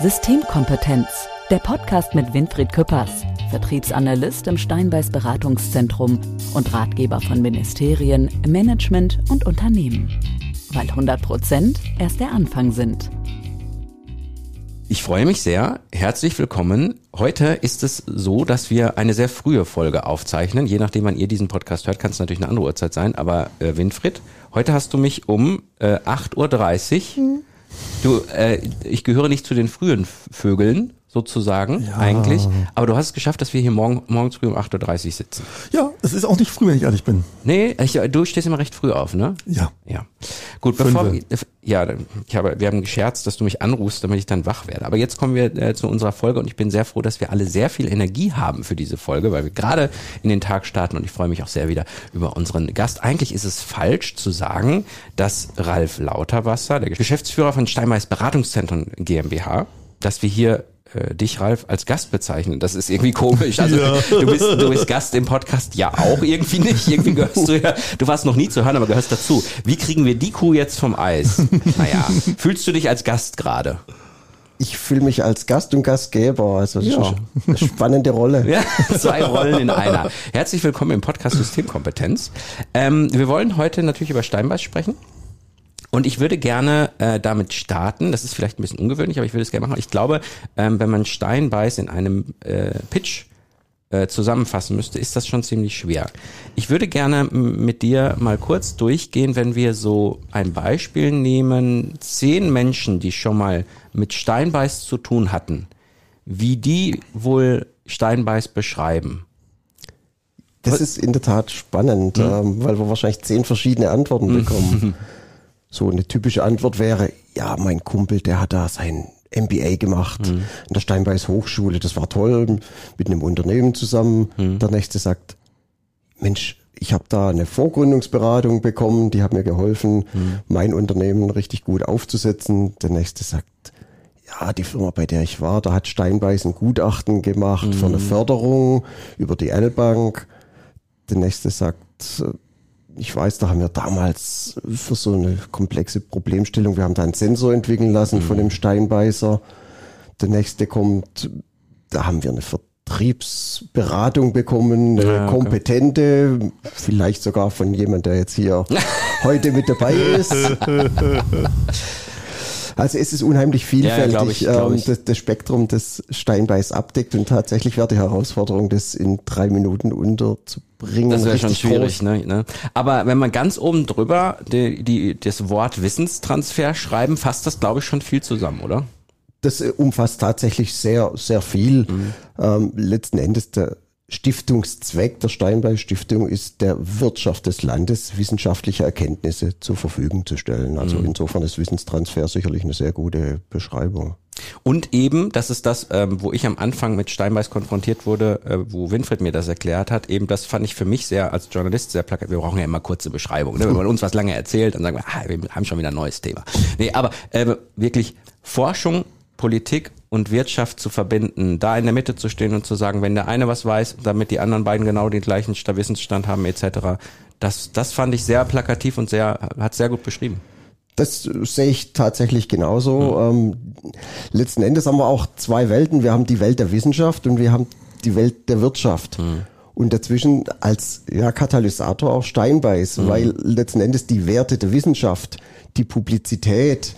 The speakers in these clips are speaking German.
Systemkompetenz, der Podcast mit Winfried Küppers, Vertriebsanalyst im Steinbeiß Beratungszentrum und Ratgeber von Ministerien, Management und Unternehmen. Weil 100 Prozent erst der Anfang sind. Ich freue mich sehr. Herzlich willkommen. Heute ist es so, dass wir eine sehr frühe Folge aufzeichnen. Je nachdem, wann ihr diesen Podcast hört, kann es natürlich eine andere Uhrzeit sein. Aber äh, Winfried, heute hast du mich um äh, 8.30 Uhr mhm. Du, äh, ich gehöre nicht zu den frühen Vögeln, sozusagen, ja. eigentlich. Aber du hast es geschafft, dass wir hier morgen, morgens früh um 8.30 Uhr sitzen. Ja, es ist auch nicht früh, wenn ich ehrlich bin. Nee, ich, du stehst immer recht früh auf, ne? Ja. Ja. Gut, bevor wir, ja, ich habe, wir haben gescherzt, dass du mich anrufst, damit ich dann wach werde. Aber jetzt kommen wir äh, zu unserer Folge und ich bin sehr froh, dass wir alle sehr viel Energie haben für diese Folge, weil wir gerade in den Tag starten und ich freue mich auch sehr wieder über unseren Gast. Eigentlich ist es falsch zu sagen, dass Ralf Lauterwasser, der Geschäftsführer von Steinmeiß Beratungszentren GmbH, dass wir hier äh, dich, Ralf, als Gast bezeichnen. Das ist irgendwie komisch. Also ja. du, bist, du bist Gast im Podcast ja auch irgendwie nicht. Irgendwie gehörst du ja, du warst noch nie zu hören, aber gehörst dazu. Wie kriegen wir die Kuh jetzt vom Eis? Naja, fühlst du dich als Gast gerade? Ich fühle mich als Gast und Gastgeber. Also das ja. ist eine spannende Rolle. Ja, zwei Rollen in einer. Herzlich willkommen im Podcast Systemkompetenz. Ähm, wir wollen heute natürlich über Steinbeiß sprechen. Und ich würde gerne äh, damit starten. Das ist vielleicht ein bisschen ungewöhnlich, aber ich würde es gerne machen. Ich glaube, ähm, wenn man Steinbeiß in einem äh, Pitch äh, zusammenfassen müsste, ist das schon ziemlich schwer. Ich würde gerne mit dir mal kurz durchgehen, wenn wir so ein Beispiel nehmen, zehn Menschen, die schon mal mit Steinbeiß zu tun hatten, wie die wohl Steinbeiß beschreiben. Das ist in der Tat spannend, hm? ähm, weil wir wahrscheinlich zehn verschiedene Antworten bekommen. So eine typische Antwort wäre, ja, mein Kumpel, der hat da sein MBA gemacht mhm. in der Steinbeiß Hochschule. Das war toll, mit einem Unternehmen zusammen. Mhm. Der nächste sagt, Mensch, ich habe da eine Vorgründungsberatung bekommen, die hat mir geholfen, mhm. mein Unternehmen richtig gut aufzusetzen. Der nächste sagt, ja, die Firma, bei der ich war, da hat Steinbeiß ein Gutachten gemacht für eine mhm. Förderung über die L-Bank. Der nächste sagt, ich weiß, da haben wir damals für so eine komplexe Problemstellung, wir haben da einen Sensor entwickeln lassen mhm. von dem Steinbeißer. Der nächste kommt, da haben wir eine Vertriebsberatung bekommen, eine ja, okay. kompetente, vielleicht sogar von jemand, der jetzt hier heute mit dabei ist. Also es ist unheimlich vielfältig, ja, ich, ähm, ich. Das, das, Spektrum des Steinbeiß abdeckt und tatsächlich wäre die Herausforderung, das in drei Minuten unterzubringen. Das wäre schon schwierig, ne, ne? Aber wenn man ganz oben drüber die, die, das Wort Wissenstransfer schreiben, fasst das, glaube ich, schon viel zusammen, oder? Das äh, umfasst tatsächlich sehr, sehr viel. Mhm. Ähm, letzten Endes der Stiftungszweck der Steinbeis Stiftung ist, der Wirtschaft des Landes wissenschaftliche Erkenntnisse zur Verfügung zu stellen. Also mhm. insofern ist Wissenstransfer sicherlich eine sehr gute Beschreibung. Und eben, das ist das, ähm, wo ich am Anfang mit Steinbeiß konfrontiert wurde, äh, wo Winfried mir das erklärt hat, eben das fand ich für mich sehr, als Journalist sehr plakativ. Wir brauchen ja immer kurze Beschreibungen. Ne? Wenn man uns was lange erzählt, dann sagen wir, ah, wir haben schon wieder ein neues Thema. Nee, aber äh, wirklich Forschung, Politik und Wirtschaft zu verbinden, da in der Mitte zu stehen und zu sagen, wenn der eine was weiß, damit die anderen beiden genau den gleichen Wissensstand haben etc. Das, das fand ich sehr plakativ und sehr, hat sehr gut beschrieben. Das sehe ich tatsächlich genauso. Mhm. Ähm, letzten Endes haben wir auch zwei Welten. Wir haben die Welt der Wissenschaft und wir haben die Welt der Wirtschaft. Mhm. Und dazwischen als ja, Katalysator auch Steinbeiß, mhm. weil letzten Endes die Werte der Wissenschaft, die Publizität,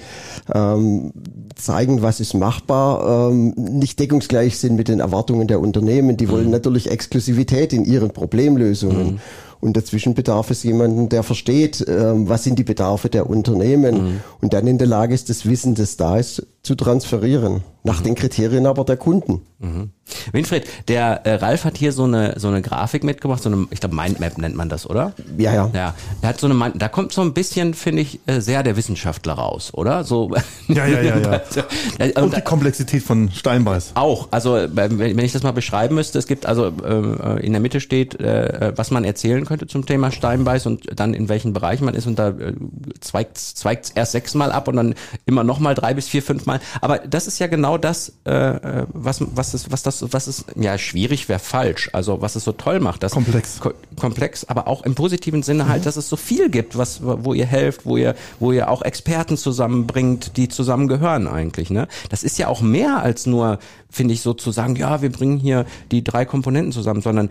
ähm, zeigen, was ist machbar, ähm, nicht deckungsgleich sind mit den Erwartungen der Unternehmen. Die wollen mhm. natürlich Exklusivität in ihren Problemlösungen. Mhm. Und dazwischen bedarf es jemanden, der versteht, ähm, was sind die Bedarfe der Unternehmen mhm. und dann in der Lage ist, das Wissen, das da ist, zu transferieren. Nach mhm. den Kriterien aber der Kunden. Mhm. Winfried, der äh, Ralf hat hier so eine so eine Grafik mitgebracht, so eine, ich glaube Mindmap nennt man das, oder? Ja, ja. Ja, er hat so eine, da kommt so ein bisschen, finde ich, äh, sehr der Wissenschaftler raus, oder? So. Ja, ja, ja, ja. Äh, und die Komplexität von Steinbeiß. Auch, also äh, wenn ich das mal beschreiben müsste, es gibt also äh, in der Mitte steht, äh, was man erzählen könnte zum Thema Steinbeiß und dann in welchen Bereichen man ist und da äh, zweigt zweigt erst sechsmal ab und dann immer noch mal drei bis vier, fünf Mal. Aber das ist ja genau das, äh, äh was, was, ist, was das, was ist, ja, schwierig wäre falsch. Also was es so toll macht. Das komplex. Ko komplex, aber auch im positiven Sinne halt, mhm. dass es so viel gibt, was, wo ihr helft, wo ihr, wo ihr auch Experten zusammenbringt, die zusammengehören eigentlich. Ne? Das ist ja auch mehr als nur, finde ich, so zu sagen, ja, wir bringen hier die drei Komponenten zusammen, sondern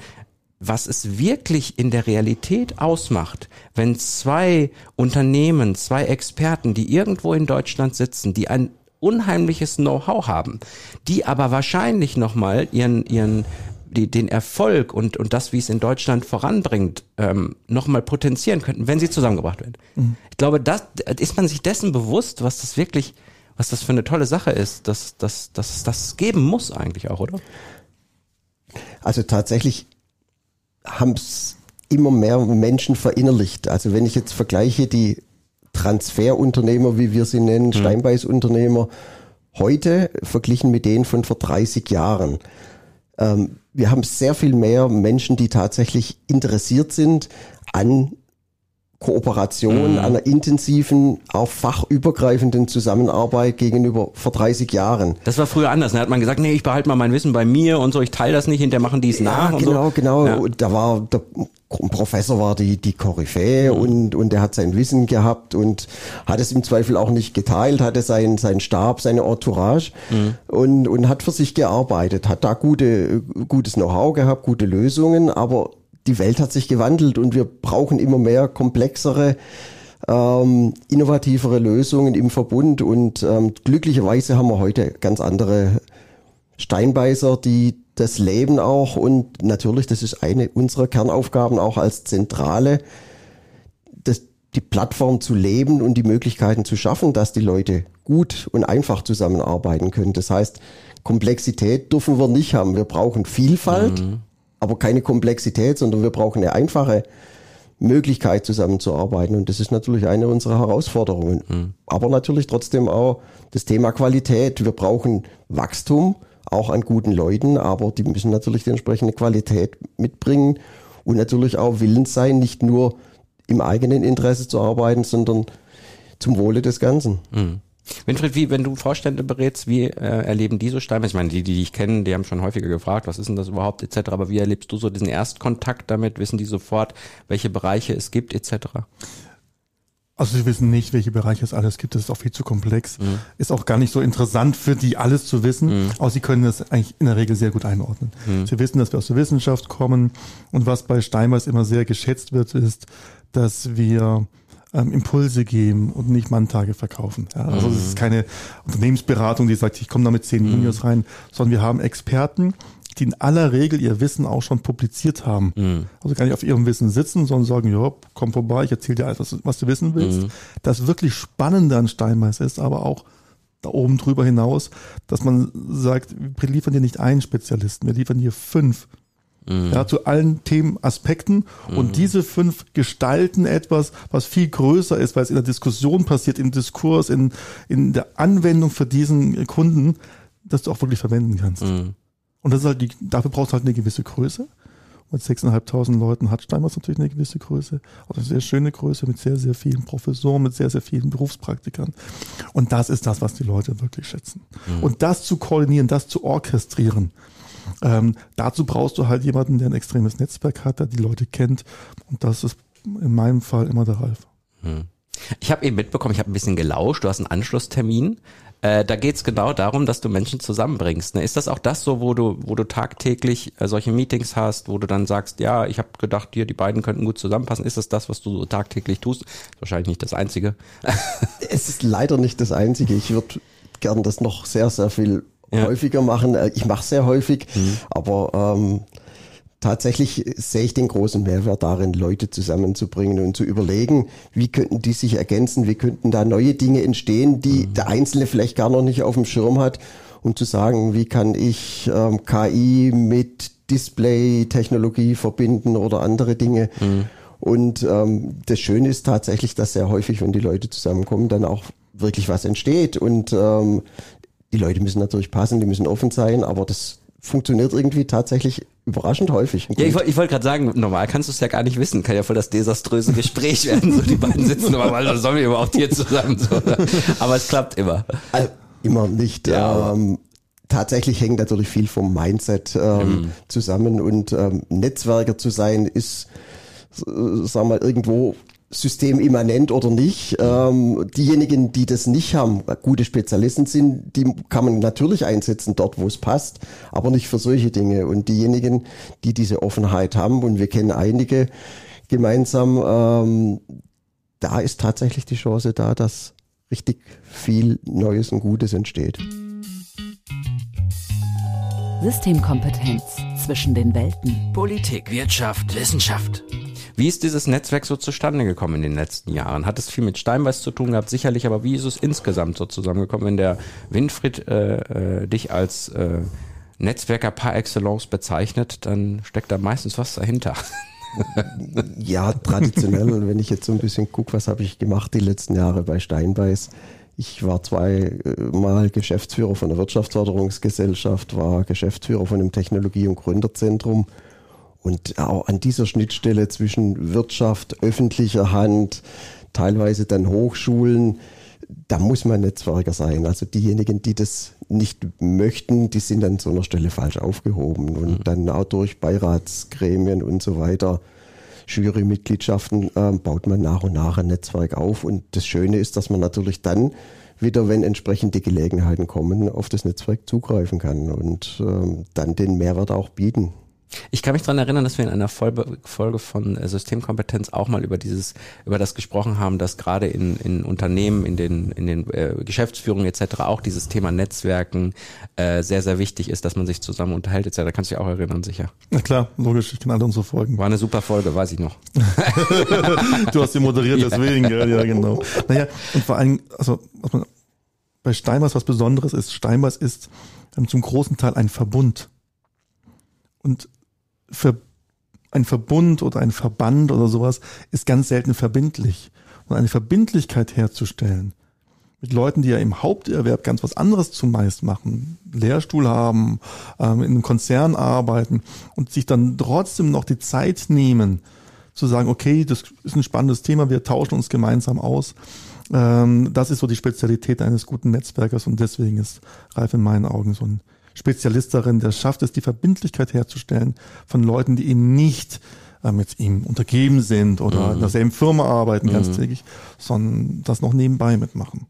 was es wirklich in der Realität ausmacht, wenn zwei Unternehmen, zwei Experten, die irgendwo in Deutschland sitzen, die ein unheimliches Know-how haben, die aber wahrscheinlich nochmal ihren, ihren, die, den Erfolg und, und das, wie es in Deutschland voranbringt, ähm, nochmal potenzieren könnten, wenn sie zusammengebracht werden. Mhm. Ich glaube, das ist man sich dessen bewusst, was das wirklich, was das für eine tolle Sache ist, dass, dass, dass es das geben muss eigentlich auch, oder? Also tatsächlich haben es immer mehr Menschen verinnerlicht. Also wenn ich jetzt vergleiche die Transferunternehmer, wie wir sie nennen, mhm. Steinbeißunternehmer, heute verglichen mit denen von vor 30 Jahren. Ähm, wir haben sehr viel mehr Menschen, die tatsächlich interessiert sind an Kooperation, mhm. einer intensiven, auch fachübergreifenden Zusammenarbeit gegenüber vor 30 Jahren. Das war früher anders. Da hat man gesagt, nee, ich behalte mal mein Wissen bei mir und so, ich teile das nicht, hinterher machen die es nach. Ja, genau, so. genau. Ja. Da war der Professor war die, die Koryphäe mhm. und, und der hat sein Wissen gehabt und hat es im Zweifel auch nicht geteilt, hatte sein, sein Stab, seine Entourage mhm. und, und hat für sich gearbeitet, hat da gute, gutes Know-how gehabt, gute Lösungen, aber die Welt hat sich gewandelt und wir brauchen immer mehr komplexere, ähm, innovativere Lösungen im Verbund und ähm, glücklicherweise haben wir heute ganz andere Steinbeißer, die das Leben auch und natürlich, das ist eine unserer Kernaufgaben auch als Zentrale, das, die Plattform zu leben und die Möglichkeiten zu schaffen, dass die Leute gut und einfach zusammenarbeiten können. Das heißt, Komplexität dürfen wir nicht haben. Wir brauchen Vielfalt. Mhm aber keine Komplexität, sondern wir brauchen eine einfache Möglichkeit zusammenzuarbeiten. Und das ist natürlich eine unserer Herausforderungen. Mhm. Aber natürlich trotzdem auch das Thema Qualität. Wir brauchen Wachstum, auch an guten Leuten, aber die müssen natürlich die entsprechende Qualität mitbringen und natürlich auch willens sein, nicht nur im eigenen Interesse zu arbeiten, sondern zum Wohle des Ganzen. Mhm. Winfried, wie, wenn du Vorstände berätst, wie äh, erleben die so Steinbeiß? Ich meine, die, die dich kennen, die haben schon häufiger gefragt, was ist denn das überhaupt, etc. Aber wie erlebst du so diesen Erstkontakt damit? Wissen die sofort, welche Bereiche es gibt, etc.? Also sie wissen nicht, welche Bereiche es alles gibt. Das ist auch viel zu komplex. Mhm. Ist auch gar nicht so interessant für die, alles zu wissen. Mhm. Aber sie können das eigentlich in der Regel sehr gut einordnen. Mhm. Sie wissen, dass wir aus der Wissenschaft kommen. Und was bei Steinbeiß immer sehr geschätzt wird, ist, dass wir ähm, Impulse geben und nicht Manntage verkaufen. Ja, also es ist mhm. keine Unternehmensberatung, die sagt, ich komme da mit zehn mhm. Juniors rein, sondern wir haben Experten, die in aller Regel ihr Wissen auch schon publiziert haben. Mhm. Also gar nicht auf ihrem Wissen sitzen, sondern sagen, ja, komm vorbei, ich erzähle dir alles, was, was, du wissen willst. Mhm. Das wirklich Spannende an Steinmeister ist aber auch da oben drüber hinaus, dass man sagt, wir liefern dir nicht einen Spezialisten, wir liefern dir fünf mhm. ja, zu allen Themenaspekten. Mhm. Und diese fünf gestalten etwas, was viel größer ist, weil es in der Diskussion passiert, im Diskurs, in, in der Anwendung für diesen Kunden, dass du auch wirklich verwenden kannst. Mhm. Und das ist halt die, dafür brauchst du halt eine gewisse Größe. Mit 6.500 Leuten hat Steinmeier natürlich eine gewisse Größe, auch eine sehr schöne Größe mit sehr, sehr vielen Professoren, mit sehr, sehr vielen Berufspraktikern. Und das ist das, was die Leute wirklich schätzen. Mhm. Und das zu koordinieren, das zu orchestrieren, ähm, dazu brauchst du halt jemanden, der ein extremes Netzwerk hat, der die Leute kennt. Und das ist in meinem Fall immer der Ralf. Hm. Ich habe eben mitbekommen, ich habe ein bisschen gelauscht, du hast einen Anschlusstermin. Äh, da geht's genau darum, dass du Menschen zusammenbringst. Ne? Ist das auch das so, wo du, wo du tagtäglich äh, solche Meetings hast, wo du dann sagst, ja, ich habe gedacht, hier die beiden könnten gut zusammenpassen. Ist das das, was du so tagtäglich tust? Wahrscheinlich nicht das Einzige. es ist leider nicht das Einzige. Ich würde gern das noch sehr, sehr viel ja. häufiger machen. Äh, ich mache sehr häufig, mhm. aber ähm, tatsächlich sehe ich den großen Mehrwert darin, Leute zusammenzubringen und zu überlegen, wie könnten die sich ergänzen, wie könnten da neue Dinge entstehen, die mhm. der Einzelne vielleicht gar noch nicht auf dem Schirm hat, um zu sagen, wie kann ich ähm, KI mit Display-Technologie verbinden oder andere Dinge. Mhm. Und ähm, das Schöne ist tatsächlich, dass sehr häufig, wenn die Leute zusammenkommen, dann auch wirklich was entsteht. Und ähm, die Leute müssen natürlich passen, die müssen offen sein, aber das funktioniert irgendwie tatsächlich überraschend häufig. Ja, ich, ich wollte gerade sagen, normal kannst du es ja gar nicht wissen. Kann ja voll das desaströse Gespräch werden. So, die beiden sitzen aber mal, sollen wir überhaupt hier zusammen? So. Aber es klappt immer. Also, immer nicht. Ja. Ähm, tatsächlich hängt natürlich viel vom Mindset ähm, mhm. zusammen und ähm, Netzwerker zu sein ist, sagen wir mal, irgendwo systemimmanent oder nicht. Ähm, diejenigen, die das nicht haben, gute Spezialisten sind, die kann man natürlich einsetzen dort, wo es passt, aber nicht für solche Dinge. Und diejenigen, die diese Offenheit haben, und wir kennen einige gemeinsam, ähm, da ist tatsächlich die Chance da, dass richtig viel Neues und Gutes entsteht. Systemkompetenz zwischen den Welten. Politik, Wirtschaft, Wissenschaft. Wie ist dieses Netzwerk so zustande gekommen in den letzten Jahren? Hat es viel mit Steinbeiß zu tun gehabt? Sicherlich, aber wie ist es insgesamt so zusammengekommen? Wenn der Winfried äh, äh, dich als äh, Netzwerker par excellence bezeichnet, dann steckt da meistens was dahinter. ja, traditionell, wenn ich jetzt so ein bisschen gucke, was habe ich gemacht die letzten Jahre bei Steinbeiß. Ich war zweimal Geschäftsführer von der Wirtschaftsförderungsgesellschaft, war Geschäftsführer von dem Technologie- und Gründerzentrum und auch an dieser Schnittstelle zwischen Wirtschaft, öffentlicher Hand, teilweise dann Hochschulen, da muss man Netzwerker sein. Also diejenigen, die das nicht möchten, die sind an so einer Stelle falsch aufgehoben. Und mhm. dann auch durch Beiratsgremien und so weiter, Jurymitgliedschaften, äh, baut man nach und nach ein Netzwerk auf. Und das Schöne ist, dass man natürlich dann wieder, wenn entsprechende Gelegenheiten kommen, auf das Netzwerk zugreifen kann und ähm, dann den Mehrwert auch bieten. Ich kann mich daran erinnern, dass wir in einer Folge von äh, Systemkompetenz auch mal über dieses, über das gesprochen haben, dass gerade in, in Unternehmen, in den, in den äh, Geschäftsführungen etc. auch dieses Thema Netzwerken äh, sehr, sehr wichtig ist, dass man sich zusammen unterhält etc. Da kannst du dich auch erinnern, sicher. Na klar, logisch, ich kenne alle unsere Folgen. War eine super Folge, weiß ich noch. du hast sie moderiert, deswegen, ja, ja, genau. Naja, und vor allem, also was man bei Steinbeiß was Besonderes ist, Steinbeiß ist zum großen Teil ein Verbund. Und für ein Verbund oder ein Verband oder sowas ist ganz selten verbindlich. Und eine Verbindlichkeit herzustellen mit Leuten, die ja im Haupterwerb ganz was anderes zumeist machen, Lehrstuhl haben, ähm, in einem Konzern arbeiten und sich dann trotzdem noch die Zeit nehmen, zu sagen, okay, das ist ein spannendes Thema, wir tauschen uns gemeinsam aus. Ähm, das ist so die Spezialität eines guten Netzwerkers und deswegen ist Ralf in meinen Augen so ein Spezialist darin, der schafft es, die Verbindlichkeit herzustellen von Leuten, die eben nicht äh, mit ihm untergeben sind oder mhm. in derselben Firma arbeiten ganztägig, mhm. sondern das noch nebenbei mitmachen.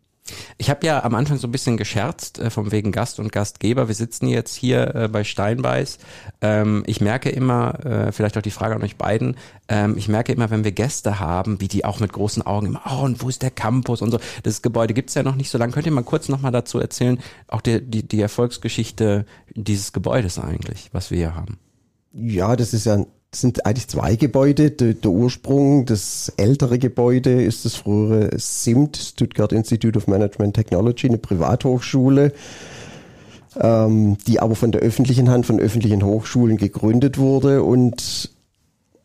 Ich habe ja am Anfang so ein bisschen gescherzt, äh, vom wegen Gast und Gastgeber. Wir sitzen jetzt hier äh, bei Steinbeiß. Ähm, ich merke immer, äh, vielleicht auch die Frage an euch beiden, ähm, ich merke immer, wenn wir Gäste haben, wie die auch mit großen Augen immer, oh, und wo ist der Campus und so. Das Gebäude gibt's ja noch nicht so lange. Könnt ihr mal kurz nochmal dazu erzählen, auch die, die, die Erfolgsgeschichte dieses Gebäudes eigentlich, was wir hier haben? Ja, das ist ja ein das sind eigentlich zwei Gebäude. Der, der, Ursprung, das ältere Gebäude ist das frühere SIMT, Stuttgart Institute of Management Technology, eine Privathochschule, ähm, die aber von der öffentlichen Hand, von öffentlichen Hochschulen gegründet wurde und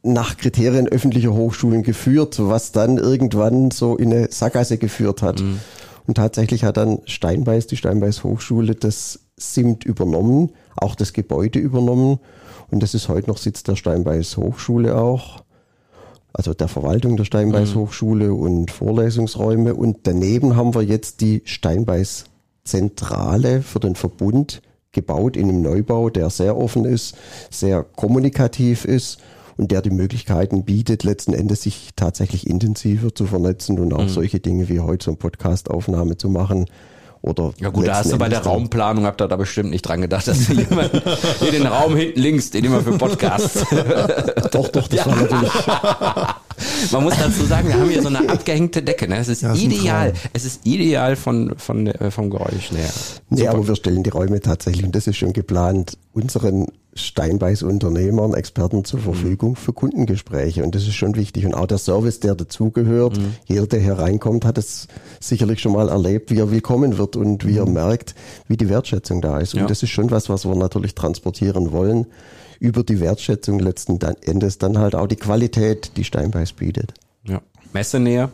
nach Kriterien öffentlicher Hochschulen geführt, was dann irgendwann so in eine Sackgasse geführt hat. Mhm. Und tatsächlich hat dann Steinbeiß, die Steinbeiß Hochschule, das SIMT übernommen, auch das Gebäude übernommen und das ist heute noch Sitz der Steinbeiß Hochschule auch, also der Verwaltung der Steinbeiß mhm. Hochschule und Vorlesungsräume. Und daneben haben wir jetzt die Steinbeiß Zentrale für den Verbund gebaut in einem Neubau, der sehr offen ist, sehr kommunikativ ist und der die Möglichkeiten bietet, letzten Endes sich tatsächlich intensiver zu vernetzen und auch mhm. solche Dinge wie heute so eine Podcastaufnahme zu machen, oder ja gut, da hast du bei der Raumplanung, habt ihr da bestimmt nicht dran gedacht, dass du jemand hier den Raum hinten links, den immer für Podcasts. doch, doch, das ja. war natürlich. Man muss dazu sagen, wir haben hier so eine abgehängte Decke. Ne? Es ist ja, ideal. Es ist ideal von, von, äh, vom Geräusch her. Nee, aber wir stellen die Räume tatsächlich, und das ist schon geplant, unseren Steinbeiß Unternehmern, Experten zur mhm. Verfügung für Kundengespräche. Und das ist schon wichtig. Und auch der Service, der dazugehört. Mhm. Jeder, der hier reinkommt, hat es sicherlich schon mal erlebt, wie er willkommen wird und wie mhm. er merkt, wie die Wertschätzung da ist. Und ja. das ist schon was, was wir natürlich transportieren wollen. Über die Wertschätzung letzten Endes dann halt auch die Qualität, die Steinbeiß bietet. Ja. Messenähe,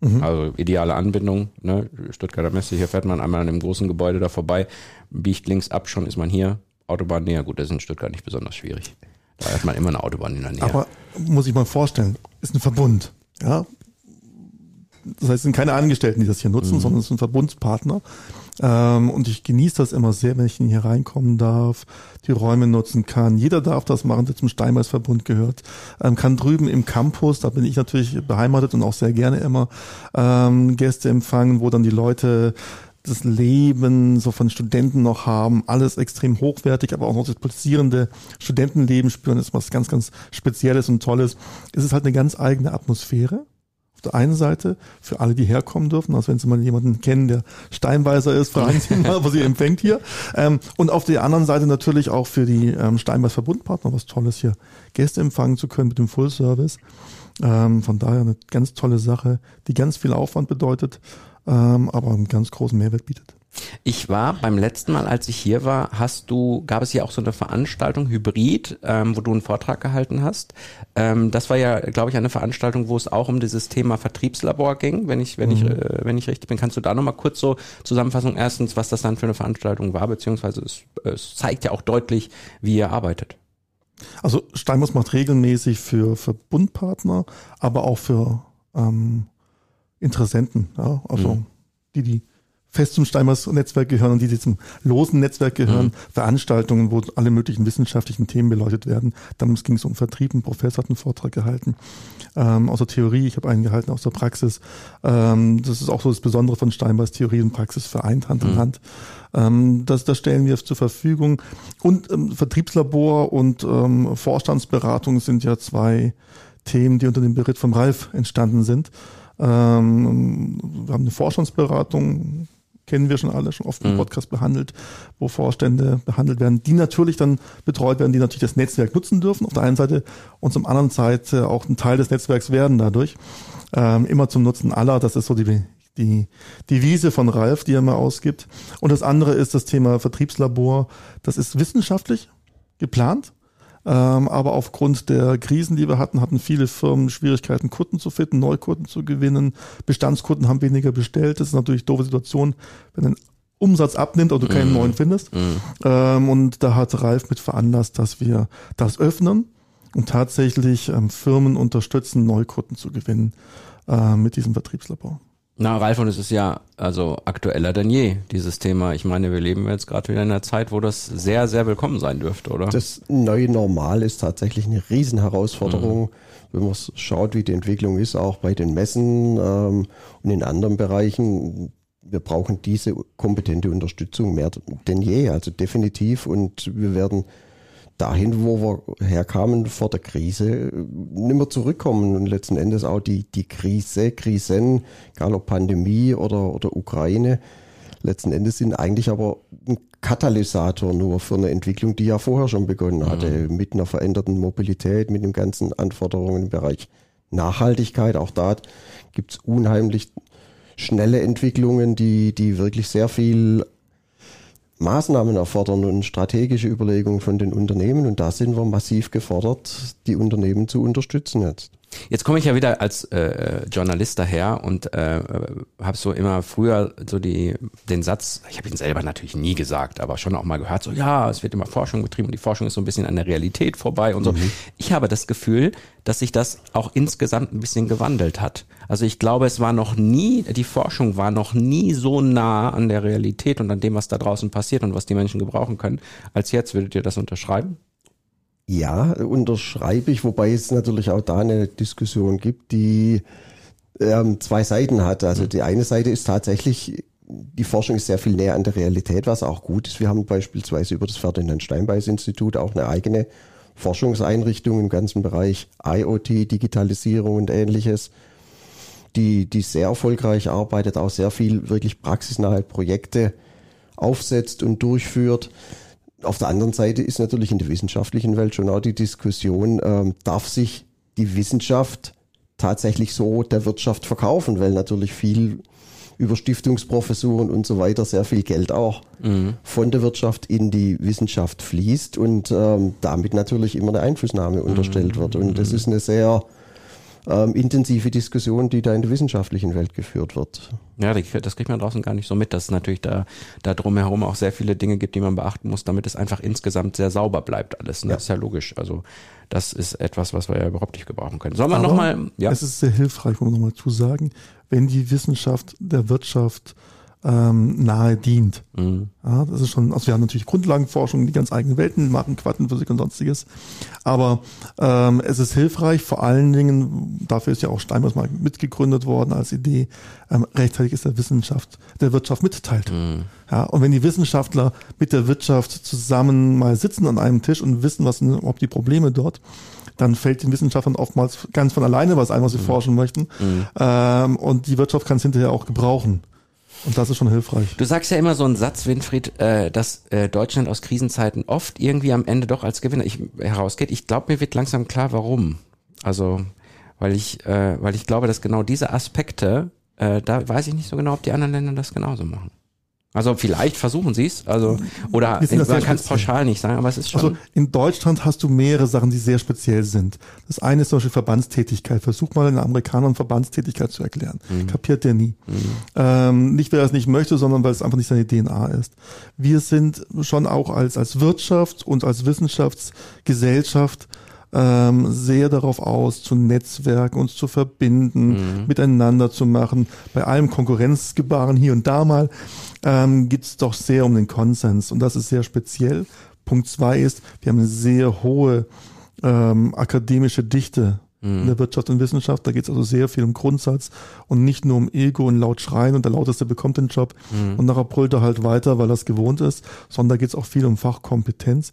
mhm. also ideale Anbindung. Ne? Stuttgarter Messe, hier fährt man einmal an dem großen Gebäude da vorbei, biegt links ab, schon ist man hier Autobahn näher. Gut, das ist in Stuttgart nicht besonders schwierig. Da hat man immer eine Autobahn in der Nähe. Aber muss ich mal vorstellen, ist ein Verbund. Ja, das heißt, es sind keine Angestellten, die das hier nutzen, mhm. sondern es sind Verbundspartner. Ähm, und ich genieße das immer sehr, wenn ich hier reinkommen darf, die Räume nutzen kann. Jeder darf das machen, der zum Steinbeißverbund gehört. Ähm, kann drüben im Campus, da bin ich natürlich beheimatet und auch sehr gerne immer, ähm, Gäste empfangen, wo dann die Leute das Leben so von Studenten noch haben, alles extrem hochwertig, aber auch noch das pulsierende Studentenleben spüren, ist was ganz, ganz Spezielles und Tolles. Es ist halt eine ganz eigene Atmosphäre. Auf der einen Seite für alle, die herkommen dürfen, also wenn Sie mal jemanden kennen, der Steinweiser ist, fragen Sie mal, was Sie empfängt hier. Ähm, und auf der anderen Seite natürlich auch für die ähm, Steinbeiß Verbundpartner was Tolles hier, Gäste empfangen zu können mit dem Full Service. Ähm, von daher eine ganz tolle Sache, die ganz viel Aufwand bedeutet, ähm, aber einen ganz großen Mehrwert bietet. Ich war beim letzten Mal, als ich hier war, hast du, gab es hier auch so eine Veranstaltung, Hybrid, ähm, wo du einen Vortrag gehalten hast. Ähm, das war ja, glaube ich, eine Veranstaltung, wo es auch um dieses Thema Vertriebslabor ging, wenn ich, wenn mhm. ich, äh, wenn ich richtig bin. Kannst du da nochmal kurz so Zusammenfassung erstens, was das dann für eine Veranstaltung war, beziehungsweise es, es zeigt ja auch deutlich, wie ihr arbeitet. Also Steinmus macht regelmäßig für, für Bundpartner, aber auch für ähm, Interessenten, ja, also mhm. die, die fest zum Steinmers Netzwerk gehören und die, die zum losen Netzwerk gehören, mhm. Veranstaltungen, wo alle möglichen wissenschaftlichen Themen beleuchtet werden. Damals ging es um Vertrieb, ein Professor hat einen Vortrag gehalten ähm, aus der Theorie, ich habe einen gehalten aus der Praxis. Ähm, das ist auch so das Besondere von Steinbeiß, Theorie und Praxis vereint, Hand mhm. in Hand. Ähm, das, das stellen wir zur Verfügung. Und ähm, Vertriebslabor und ähm, Vorstandsberatung sind ja zwei Themen, die unter dem Beritt vom Ralf entstanden sind. Ähm, wir haben eine Forschungsberatung, kennen wir schon alle, schon oft im mhm. Podcast behandelt, wo Vorstände behandelt werden, die natürlich dann betreut werden, die natürlich das Netzwerk nutzen dürfen auf der einen Seite und zum anderen Seite auch ein Teil des Netzwerks werden dadurch. Ähm, immer zum Nutzen aller, das ist so die, die Devise von Ralf, die er mal ausgibt. Und das andere ist das Thema Vertriebslabor. Das ist wissenschaftlich geplant. Ähm, aber aufgrund der Krisen, die wir hatten, hatten viele Firmen Schwierigkeiten, Kunden zu finden, Neukunden zu gewinnen. Bestandskunden haben weniger bestellt. Das ist natürlich eine doofe Situation, wenn ein Umsatz abnimmt, aber du keinen mm. neuen findest. Mm. Ähm, und da hat Ralf mit veranlasst, dass wir das öffnen und tatsächlich ähm, Firmen unterstützen, Neukunden zu gewinnen äh, mit diesem Vertriebslabor. Na, Ralf, und es ist ja also aktueller denn je, dieses Thema. Ich meine, wir leben jetzt gerade wieder in einer Zeit, wo das sehr, sehr willkommen sein dürfte, oder? Das neue Normal ist tatsächlich eine Riesenherausforderung, mhm. wenn man schaut, wie die Entwicklung ist, auch bei den Messen ähm, und in anderen Bereichen. Wir brauchen diese kompetente Unterstützung mehr denn je, also definitiv. Und wir werden dahin, wo wir herkamen vor der Krise, nicht mehr zurückkommen und letzten Endes auch die, die Krise, Krisen, egal ob Pandemie oder, oder Ukraine, letzten Endes sind eigentlich aber ein Katalysator nur für eine Entwicklung, die ja vorher schon begonnen hatte, mhm. mit einer veränderten Mobilität, mit den ganzen Anforderungen im Bereich Nachhaltigkeit. Auch da gibt es unheimlich schnelle Entwicklungen, die, die wirklich sehr viel Maßnahmen erfordern und strategische Überlegungen von den Unternehmen. Und da sind wir massiv gefordert, die Unternehmen zu unterstützen jetzt. Jetzt komme ich ja wieder als äh, Journalist daher und äh, habe so immer früher so die den Satz, ich habe ihn selber natürlich nie gesagt, aber schon auch mal gehört, so ja, es wird immer Forschung betrieben und die Forschung ist so ein bisschen an der Realität vorbei und so. Mhm. Ich habe das Gefühl, dass sich das auch insgesamt ein bisschen gewandelt hat. Also ich glaube, es war noch nie, die Forschung war noch nie so nah an der Realität und an dem, was da draußen passiert und was die Menschen gebrauchen können, als jetzt. Würdet ihr das unterschreiben? Ja, unterschreibe ich, wobei es natürlich auch da eine Diskussion gibt, die ähm, zwei Seiten hat. Also die eine Seite ist tatsächlich, die Forschung ist sehr viel näher an der Realität, was auch gut ist. Wir haben beispielsweise über das Ferdinand Steinbeis Institut auch eine eigene Forschungseinrichtung im ganzen Bereich IoT, Digitalisierung und ähnliches die, die sehr erfolgreich arbeitet, auch sehr viel wirklich praxisnahe Projekte aufsetzt und durchführt. Auf der anderen Seite ist natürlich in der wissenschaftlichen Welt schon auch die Diskussion, ähm, darf sich die Wissenschaft tatsächlich so der Wirtschaft verkaufen, weil natürlich viel über Stiftungsprofessuren und so weiter sehr viel Geld auch mhm. von der Wirtschaft in die Wissenschaft fließt und ähm, damit natürlich immer eine Einflussnahme unterstellt mhm. wird. Und das ist eine sehr ähm, intensive Diskussion, die da in der wissenschaftlichen Welt geführt wird. Ja, das kriegt man draußen gar nicht so mit, dass es natürlich da, da drumherum auch sehr viele Dinge gibt, die man beachten muss, damit es einfach insgesamt sehr sauber bleibt alles. Ne? Ja. Das ist ja logisch. Also das ist etwas, was wir ja überhaupt nicht gebrauchen können. Sollen wir nochmal, ja? Es ist sehr hilfreich, muss man nochmal zu sagen, wenn die Wissenschaft der Wirtschaft ähm, nahe dient. Mhm. Ja, das ist schon, also wir haben natürlich Grundlagenforschung, die ganz eigene Welten machen, Quantenphysik und sonstiges. Aber ähm, es ist hilfreich, vor allen Dingen, dafür ist ja auch Steinmeier mal mitgegründet worden als Idee, ähm, rechtzeitig ist der Wissenschaft, der Wirtschaft mitteilt. Mhm. Ja, und wenn die Wissenschaftler mit der Wirtschaft zusammen mal sitzen an einem Tisch und wissen, was sind überhaupt die Probleme dort, dann fällt den Wissenschaftlern oftmals ganz von alleine was ein, was sie mhm. forschen möchten. Mhm. Ähm, und die Wirtschaft kann es hinterher auch gebrauchen. Und das ist schon hilfreich. Du sagst ja immer so einen Satz, Winfried, äh, dass äh, Deutschland aus Krisenzeiten oft irgendwie am Ende doch als Gewinner herausgeht. Ich glaube, mir wird langsam klar, warum. Also, weil ich, äh, weil ich glaube, dass genau diese Aspekte, da weiß ich nicht so genau, ob die anderen Länder das genauso machen. Also vielleicht versuchen sie es, also oder man kann es pauschal nicht sagen, aber es ist schon. Also in Deutschland hast du mehrere Sachen, die sehr speziell sind. Das eine ist zum Beispiel Verbandstätigkeit. Versuch mal den Amerikanern Verbandstätigkeit zu erklären. Mhm. Kapiert der nie. Mhm. Ähm, nicht, weil er es nicht möchte, sondern weil es einfach nicht seine DNA ist. Wir sind schon auch als als Wirtschaft und als Wissenschaftsgesellschaft ähm, sehr darauf aus, zu netzwerken, uns zu verbinden, mhm. miteinander zu machen. Bei allem Konkurrenzgebaren hier und da mal ähm, geht es doch sehr um den Konsens und das ist sehr speziell. Punkt zwei ist, wir haben eine sehr hohe ähm, akademische Dichte mhm. in der Wirtschaft und Wissenschaft. Da geht es also sehr viel um Grundsatz und nicht nur um Ego und laut schreien und der Lauteste bekommt den Job mhm. und nachher brüllt er halt weiter, weil er es gewohnt ist, sondern da geht es auch viel um Fachkompetenz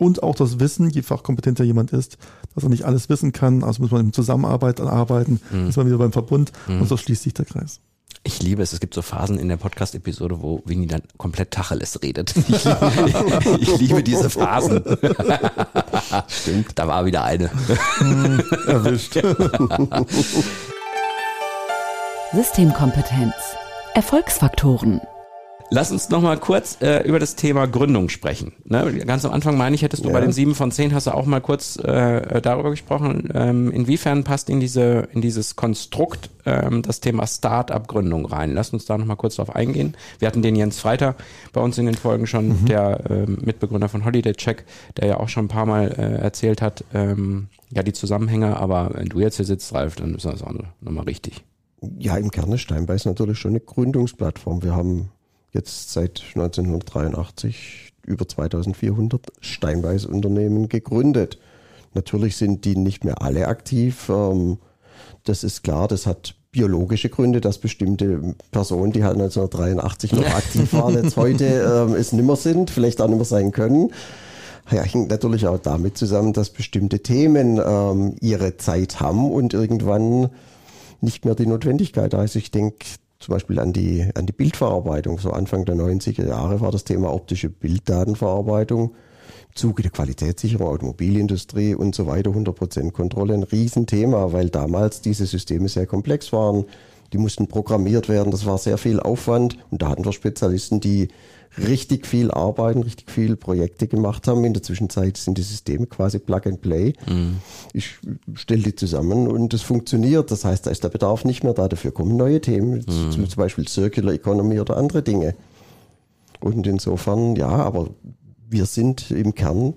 und auch das Wissen, je fachkompetenter jemand ist, dass er nicht alles wissen kann, also muss man im Zusammenarbeit arbeiten, mhm. ist man wieder beim Verbund mhm. und so schließt sich der Kreis. Ich liebe es. Es gibt so Phasen in der Podcast-Episode, wo Winnie dann komplett Tacheles redet. Ich liebe, ich liebe diese Phasen. Stimmt. Da war wieder eine. Hm, erwischt. Systemkompetenz. Erfolgsfaktoren. Lass uns noch mal kurz äh, über das Thema Gründung sprechen. Ne? Ganz am Anfang meine ich, hättest du ja. bei den sieben von zehn hast du auch mal kurz äh, darüber gesprochen. Ähm, inwiefern passt in diese in dieses Konstrukt ähm, das Thema Start-up-Gründung rein? Lass uns da noch mal kurz drauf eingehen. Wir hatten den Jens Freiter bei uns in den Folgen schon, mhm. der äh, Mitbegründer von Holiday Check, der ja auch schon ein paar Mal äh, erzählt hat, ähm, ja die Zusammenhänge. Aber wenn du jetzt hier sitzt, Ralf, dann ist das auch nochmal richtig. Ja, im Kern ist Steinbeiß natürlich schon eine Gründungsplattform. Wir haben jetzt seit 1983 über 2400 Steinbeiß-Unternehmen gegründet. Natürlich sind die nicht mehr alle aktiv. Ähm, das ist klar, das hat biologische Gründe, dass bestimmte Personen, die halt 1983 noch aktiv waren, jetzt heute ähm, es nimmer sind, vielleicht auch nimmer sein können. Ja, hängt natürlich auch damit zusammen, dass bestimmte Themen ähm, ihre Zeit haben und irgendwann nicht mehr die Notwendigkeit ist. Ich denke, zum Beispiel an die, an die Bildverarbeitung. So Anfang der 90er Jahre war das Thema optische Bilddatenverarbeitung im Zuge der Qualitätssicherung, Automobilindustrie und so weiter, 100% Kontrolle, ein Riesenthema, weil damals diese Systeme sehr komplex waren. Die mussten programmiert werden, das war sehr viel Aufwand und da hatten wir Spezialisten, die richtig viel arbeiten, richtig viel Projekte gemacht haben. In der Zwischenzeit sind die Systeme quasi Plug and Play. Mhm. Ich stelle die zusammen und es funktioniert. Das heißt, da ist der Bedarf nicht mehr da. Dafür kommen neue Themen, mhm. zum Beispiel Circular Economy oder andere Dinge. Und insofern, ja, aber wir sind im Kern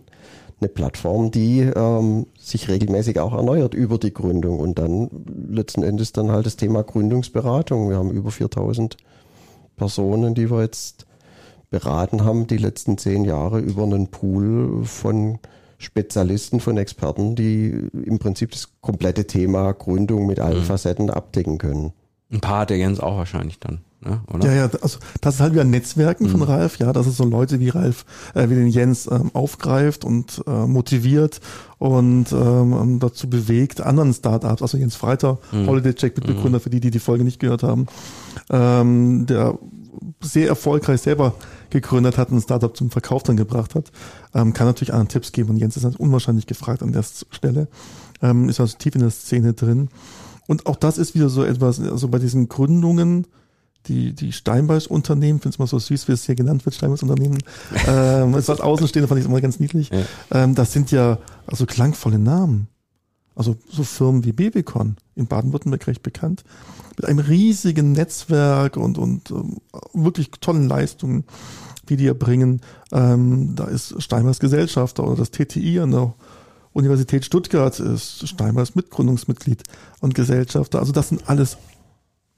eine Plattform, die ähm, sich regelmäßig auch erneuert über die Gründung und dann letzten Endes dann halt das Thema Gründungsberatung. Wir haben über 4000 Personen, die wir jetzt beraten haben die letzten zehn Jahre über einen Pool von Spezialisten, von Experten, die im Prinzip das komplette Thema Gründung mit allen mhm. Facetten abdecken können. Ein paar hat der Jens auch wahrscheinlich dann. Ne, oder? Ja, ja, also das ist halt wieder Netzwerken mhm. von Ralf, ja, dass es so Leute wie Ralf, äh, wie den Jens ähm, aufgreift und äh, motiviert und ähm, dazu bewegt, anderen Startups, also Jens Freiter, mhm. Holiday Check Mitbegründer, mhm. für die, die die Folge nicht gehört haben, ähm, der sehr erfolgreich selber gegründet hat, ein Startup zum Verkauf dann gebracht hat, ähm, kann natürlich anderen Tipps geben. Und Jens ist unwahrscheinlich gefragt an der Stelle, ähm, ist also tief in der Szene drin. Und auch das ist wieder so etwas, also bei diesen Gründungen, die, die Steinbeiß-Unternehmen, finde es mal so süß, wie es hier genannt wird, Steinbeiß-Unternehmen, ähm, als Außenstehende fand ich immer ganz niedlich. Ja. Ähm, das sind ja also klangvolle Namen. Also so Firmen wie Babycon in Baden-Württemberg recht bekannt, mit einem riesigen Netzwerk und, und ähm, wirklich tollen Leistungen, die die erbringen. Ähm, da ist Steinmeiers Gesellschafter oder das TTI an der Universität Stuttgart ist Steinmeiers Mitgründungsmitglied und Gesellschafter. Also das sind alles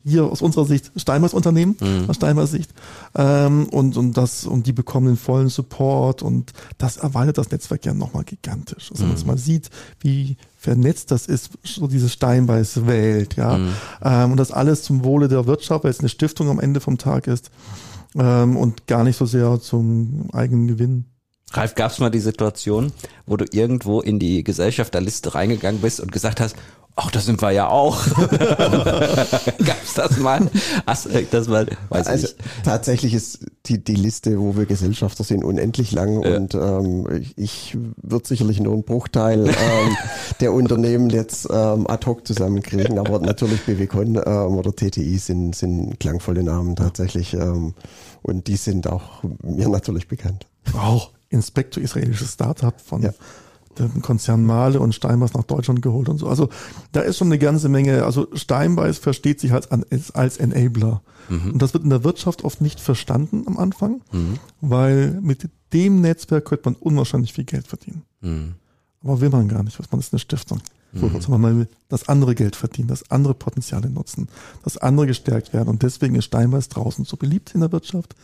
hier aus unserer Sicht Steinmeiers Unternehmen, mhm. aus Steinmeiers Sicht. Ähm, und, und das, und die bekommen den vollen Support und das erweitert das Netzwerk ja nochmal gigantisch. Also, mhm. wenn man mal sieht, wie vernetzt das ist, so diese Steinbeiß Welt, ja. Mhm. Ähm, und das alles zum Wohle der Wirtschaft, weil es eine Stiftung am Ende vom Tag ist. Ähm, und gar nicht so sehr zum eigenen Gewinn. Ralf, gab es mal die Situation, wo du irgendwo in die Gesellschafterliste reingegangen bist und gesagt hast, Ach, das sind wir ja auch. Gab's das mal? Hast du das mal? Weiß also nicht. tatsächlich ist die, die Liste, wo wir Gesellschafter sind, unendlich lang ja. und ähm, ich, ich würde sicherlich nur einen Bruchteil ähm, der Unternehmen jetzt ähm, ad hoc zusammenkriegen, aber natürlich BWCon ähm, oder TTI sind, sind klangvolle Namen tatsächlich ähm, und die sind auch mir natürlich bekannt. Auch Inspektor israelisches Startup von ja den Konzern Male und Steinbeiß nach Deutschland geholt und so. Also da ist schon eine ganze Menge. Also Steinbeiß versteht sich als, als Enabler. Mhm. Und das wird in der Wirtschaft oft nicht verstanden am Anfang, mhm. weil mit dem Netzwerk könnte man unwahrscheinlich viel Geld verdienen. Mhm. Aber will man gar nicht, was man ist eine Stiftung. Mhm. Sondern man will das andere Geld verdienen, das andere Potenziale nutzen, das andere gestärkt werden. Und deswegen ist Steinbeiß draußen so beliebt in der Wirtschaft,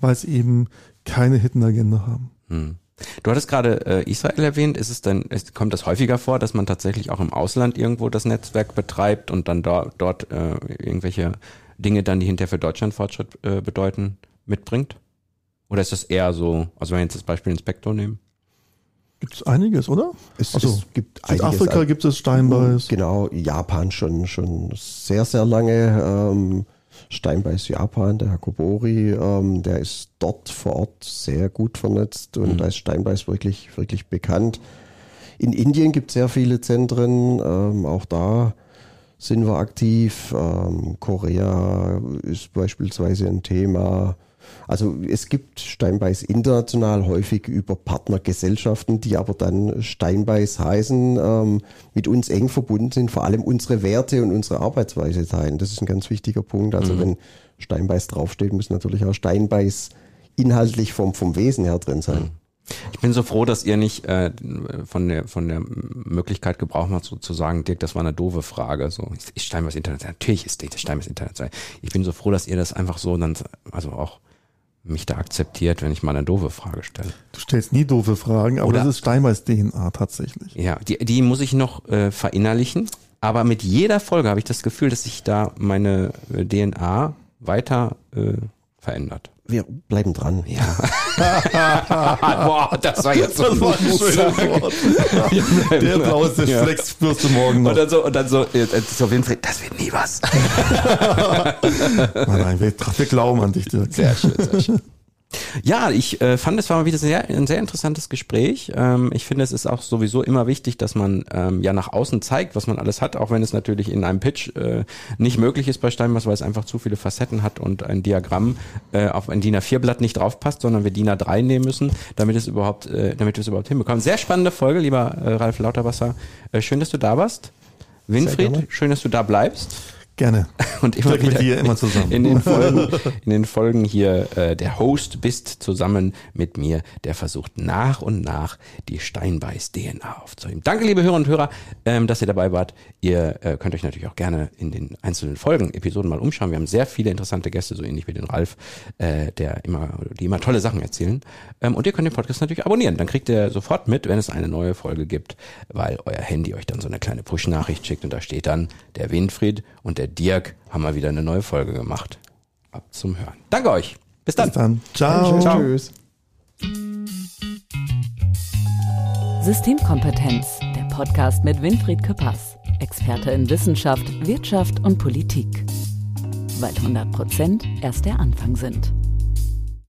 weil es eben keine Hidden Agenda haben. Mhm. Du hattest gerade äh, Israel erwähnt. Ist es denn, ist, kommt das häufiger vor, dass man tatsächlich auch im Ausland irgendwo das Netzwerk betreibt und dann da, dort äh, irgendwelche Dinge dann, die hinterher für Deutschland Fortschritt äh, bedeuten, mitbringt? Oder ist das eher so, also wenn wir jetzt das Beispiel Inspektor nehmen? Gibt es einiges, oder? Es, also, es gibt einiges. gibt es Steinbeiß. Genau, Japan schon, schon sehr, sehr lange. Ähm, Steinbeiß Japan, der Herr Kobori, ähm, der ist dort vor Ort sehr gut vernetzt und mhm. da ist Steinbeiß wirklich, wirklich bekannt. In Indien gibt es sehr viele Zentren, ähm, auch da sind wir aktiv. Ähm, Korea ist beispielsweise ein Thema. Also es gibt Steinbeiß international häufig über Partnergesellschaften, die aber dann Steinbeiß heißen, ähm, mit uns eng verbunden sind, vor allem unsere Werte und unsere Arbeitsweise teilen. Das ist ein ganz wichtiger Punkt. Also mhm. wenn Steinbeiß draufsteht, muss natürlich auch Steinbeiß inhaltlich vom, vom Wesen her drin sein. Mhm. Ich bin so froh, dass ihr nicht äh, von der von der Möglichkeit Gebrauch macht, so zu sagen, Dirk, das war eine doofe Frage. So, ist Steinbeiß Internet? Natürlich ist Steinbeiß Internet. Ich bin so froh, dass ihr das einfach so dann, also auch mich da akzeptiert, wenn ich mal eine doofe Frage stelle. Du stellst nie doofe Fragen, aber Oder, das ist Steinbeiß DNA tatsächlich. Ja, die, die muss ich noch äh, verinnerlichen. Aber mit jeder Folge habe ich das Gefühl, dass sich da meine äh, DNA weiter äh, verändert. Wir bleiben dran. Ja. Boah, das war jetzt so das war ein schönes Wort. Der blaueste ja. Flex spürst du morgen noch. Und dann so, und dann so, äh, so Winfried, das wird nie was. nein, nein, wir, wir glauben an dich, Dirk. Sehr schön, sehr schön. Ja, ich äh, fand, es war mal wieder sehr, ein sehr interessantes Gespräch. Ähm, ich finde, es ist auch sowieso immer wichtig, dass man ähm, ja nach außen zeigt, was man alles hat, auch wenn es natürlich in einem Pitch äh, nicht möglich ist bei Steinbach, weil es einfach zu viele Facetten hat und ein Diagramm äh, auf ein DIN A4-Blatt nicht draufpasst, sondern wir DIN A3 nehmen müssen, damit es überhaupt, äh, damit wir es überhaupt hinbekommen. Sehr spannende Folge, lieber äh, Ralf Lauterwasser. Äh, schön, dass du da warst. Winfried, schön, dass du da bleibst. Gerne. Und immer wieder mit dir immer zusammen. In den Folgen, in den Folgen hier äh, der Host bist zusammen mit mir, der versucht nach und nach die Steinbeiß-DNA aufzunehmen. Danke, liebe Hörer und Hörer, ähm, dass ihr dabei wart. Ihr äh, könnt euch natürlich auch gerne in den einzelnen Folgen, Episoden mal umschauen. Wir haben sehr viele interessante Gäste, so ähnlich wie den Ralf, äh, der immer, die immer tolle Sachen erzählen. Ähm, und ihr könnt den Podcast natürlich abonnieren. Dann kriegt ihr sofort mit, wenn es eine neue Folge gibt, weil euer Handy euch dann so eine kleine Push-Nachricht schickt und da steht dann der Winfried und der Dirk haben wir wieder eine neue Folge gemacht. Ab zum Hören. Danke euch. Bis dann. Bis dann. Ciao. Ciao. Tschüss. Systemkompetenz, der Podcast mit Winfried Köppers, Experte in Wissenschaft, Wirtschaft und Politik. Weil 100 Prozent erst der Anfang sind.